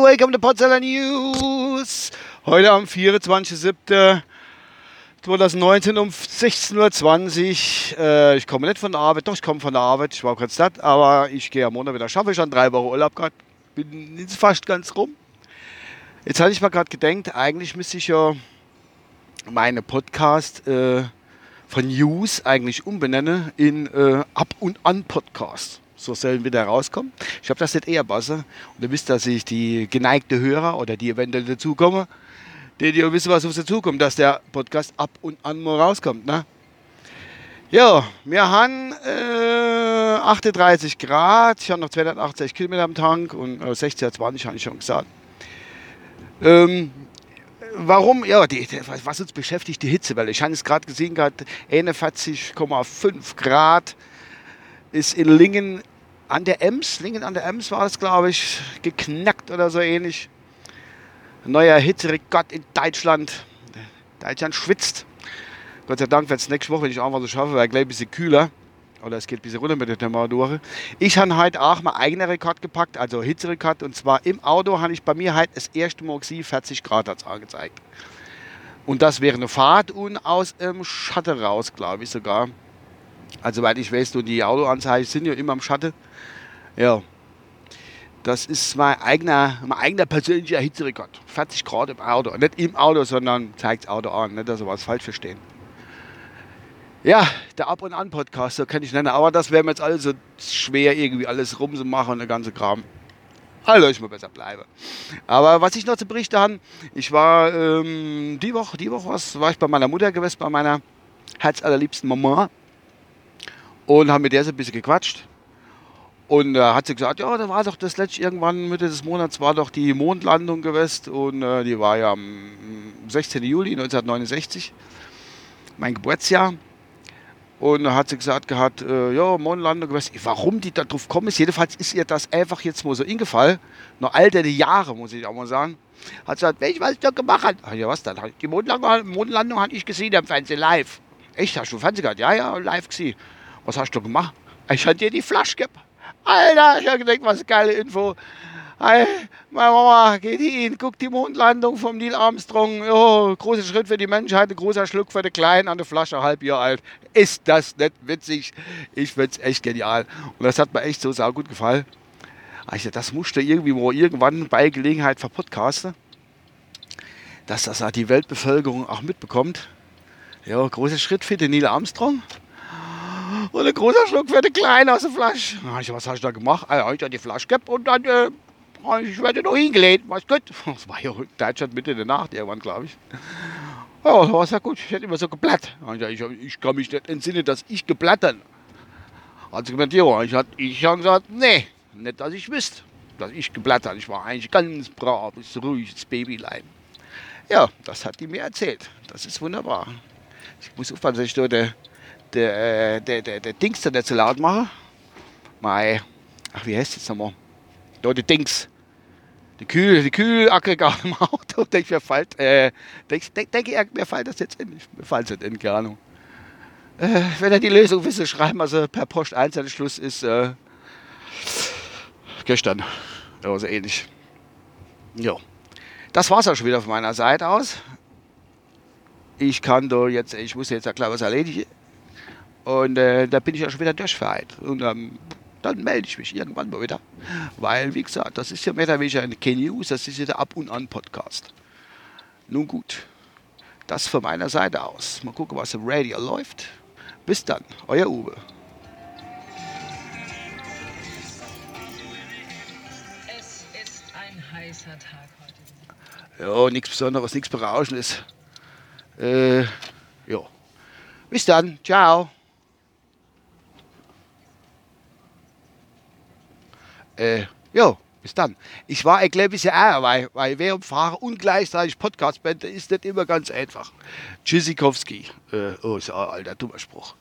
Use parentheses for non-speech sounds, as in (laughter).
Welcome to Potsdamer News. Heute am 24.07.2019 um 16.20 Uhr. Äh, ich komme nicht von der Arbeit, doch, ich komme von der Arbeit. Ich war kurz da, aber ich gehe am Montag wieder. Schaffe ich schon drei Wochen Urlaub gerade. Bin fast ganz rum. Jetzt hatte ich mal gerade gedacht, eigentlich müsste ich ja meine Podcast äh, von News eigentlich umbenennen in äh, Ab und An Podcast so sollen wieder rauskommen. Ich habe das nicht eher besser. Und ihr wisst, dass ich die geneigte Hörer oder die eventuell dazukommen, die, die wissen, was auf sie zukommt, dass der Podcast ab und an mal rauskommt. Ne? Ja, wir haben äh, 38 Grad, ich habe noch 280 Kilometer am Tank und äh, 60, 20 habe ich schon gesagt. Ähm, warum? Ja, die, die, was uns beschäftigt, die Hitzewelle. Ich habe es gerade gesehen, gerade 41,5 Grad ist in Lingen an der Ems, Lingen an der Ems war es, glaube ich, geknackt oder so ähnlich. Neuer Hitzerekord in Deutschland. Deutschland schwitzt. Gott sei Dank wird es nächste Woche, wenn ich einfach so schaffe, weil gleich ein bisschen kühler. Oder es geht ein bisschen runter mit der Temperatur. Ich habe heute auch mal eigenen Rekord gepackt, also Hitzerekord. Und zwar im Auto habe ich bei mir heute das erste Mal 40 Grad hat's angezeigt. Und das wäre eine Fahrt und aus dem Schatten raus, glaube ich sogar. Also, weil ich weiß, die Autoanzeigen sind ja immer im Schatten. Ja. Das ist mein eigener, mein eigener persönlicher Hitzerekord. 40 Grad im Auto. Nicht im Auto, sondern zeigt das Auto an. Nicht, dass Sie was falsch verstehen. Ja, der Ab- und An-Podcast, so kann ich nennen. Aber das wäre mir jetzt alles so schwer, irgendwie alles rumzumachen und der ganze Kram. Also ich mal besser bleiben. Aber was ich noch zu berichten habe, ich war ähm, die Woche, die Woche war ich bei meiner Mutter gewesen, bei meiner herzallerliebsten Mama und haben mit der so ein bisschen gequatscht. Und da äh, hat sie gesagt, ja, da war doch das letzte irgendwann Mitte des Monats war doch die Mondlandung gewesen und äh, die war ja am 16. Juli 1969, mein Geburtsjahr. Und da hat sie gesagt gehabt, äh, ja, Mondlandung gewesen. Warum die da drauf kommen ist, jedenfalls ist ihr das einfach jetzt mal so ingefallen. Noch alterte Jahre, muss ich auch mal sagen. Hat sie gesagt, welch was ich da gemacht habe. Ach ja, was dann? Die Mondlandung, Mondlandung hatte ich gesehen am Fernsehen live. Echt, hast du Fernsehen gehabt? Ja, ja, live gesehen. Was hast du gemacht? Ich hatte dir die Flasche gegeben. Alter, ich habe gedacht, was eine geile Info. Hey, meine Mama geht hin, guckt die Mondlandung vom Neil Armstrong. Oh, großer Schritt für die Menschheit, ein großer Schluck für den Kleinen an der Flasche, halb Jahr alt. Ist das nicht witzig? Ich finde es echt genial. Und das hat mir echt so sehr gut gefallen. Also das musste irgendwie mal irgendwann bei Gelegenheit verpodcasten, dass das die Weltbevölkerung auch mitbekommt. Ja, großer Schritt für den Neil Armstrong. Und ein großer Schluck für den Kleinen aus der Flasche. Ich, was hast du da gemacht? Also, ich habe die Flasche gehabt und dann äh, ich werde noch hingelegt. Was gut. (laughs) Das war ja in Deutschland Mitte der Nacht irgendwann, glaube ich. Ja, das war ja gut. Ich hätte immer so geblättert. Ich, ich, kann mich nicht entsinnen, dass ich sie gemeint, ja, ich habe ich hab gesagt, nee, nicht, dass ich wüsste, dass ich geblättert Ich war eigentlich ganz braves, ruhiges Babylein. Ja, das hat die mir erzählt. Das ist wunderbar. Ich muss aufpassen, dass ich dort der äh, der, der, der Dings da nicht so laut machen. Mei, ach, wie heißt das nochmal? Da, die Dings. Die Kühl, die Kühlaggregat im Auto. (laughs) Denke mir fällt, äh, denke denk, denk, mir fällt das jetzt in. Mir fällt es nicht in, keine Ahnung. Äh, wenn ihr die Lösung wisst, schreiben also per Post 1 der Schluss ist äh, gestern. Ja, so ähnlich. Ja. Das war's auch schon wieder von meiner Seite aus. Ich kann da jetzt, ich muss jetzt ja klar was erledigen. Und äh, da bin ich ja schon wieder durchfeit. Und ähm, dann melde ich mich irgendwann mal wieder. Weil, wie gesagt, das ist ja mehr oder weniger eine K-News, das ist ja der Ab- und An-Podcast. Nun gut, das von meiner Seite aus. Mal gucken, was im Radio läuft. Bis dann, euer Uwe. Es ist ein heißer Tag heute. Ja, nichts Besonderes, nichts Berauschendes. Äh, ja. Bis dann, ciao. Äh, ja, bis dann. Ich war ein kleines bisschen ärger, weil, weil während Fahren und gleichzeitig Podcast bin, ist nicht immer ganz einfach. Tschüssikowski. Äh, oh, ist ein alter dummer Spruch.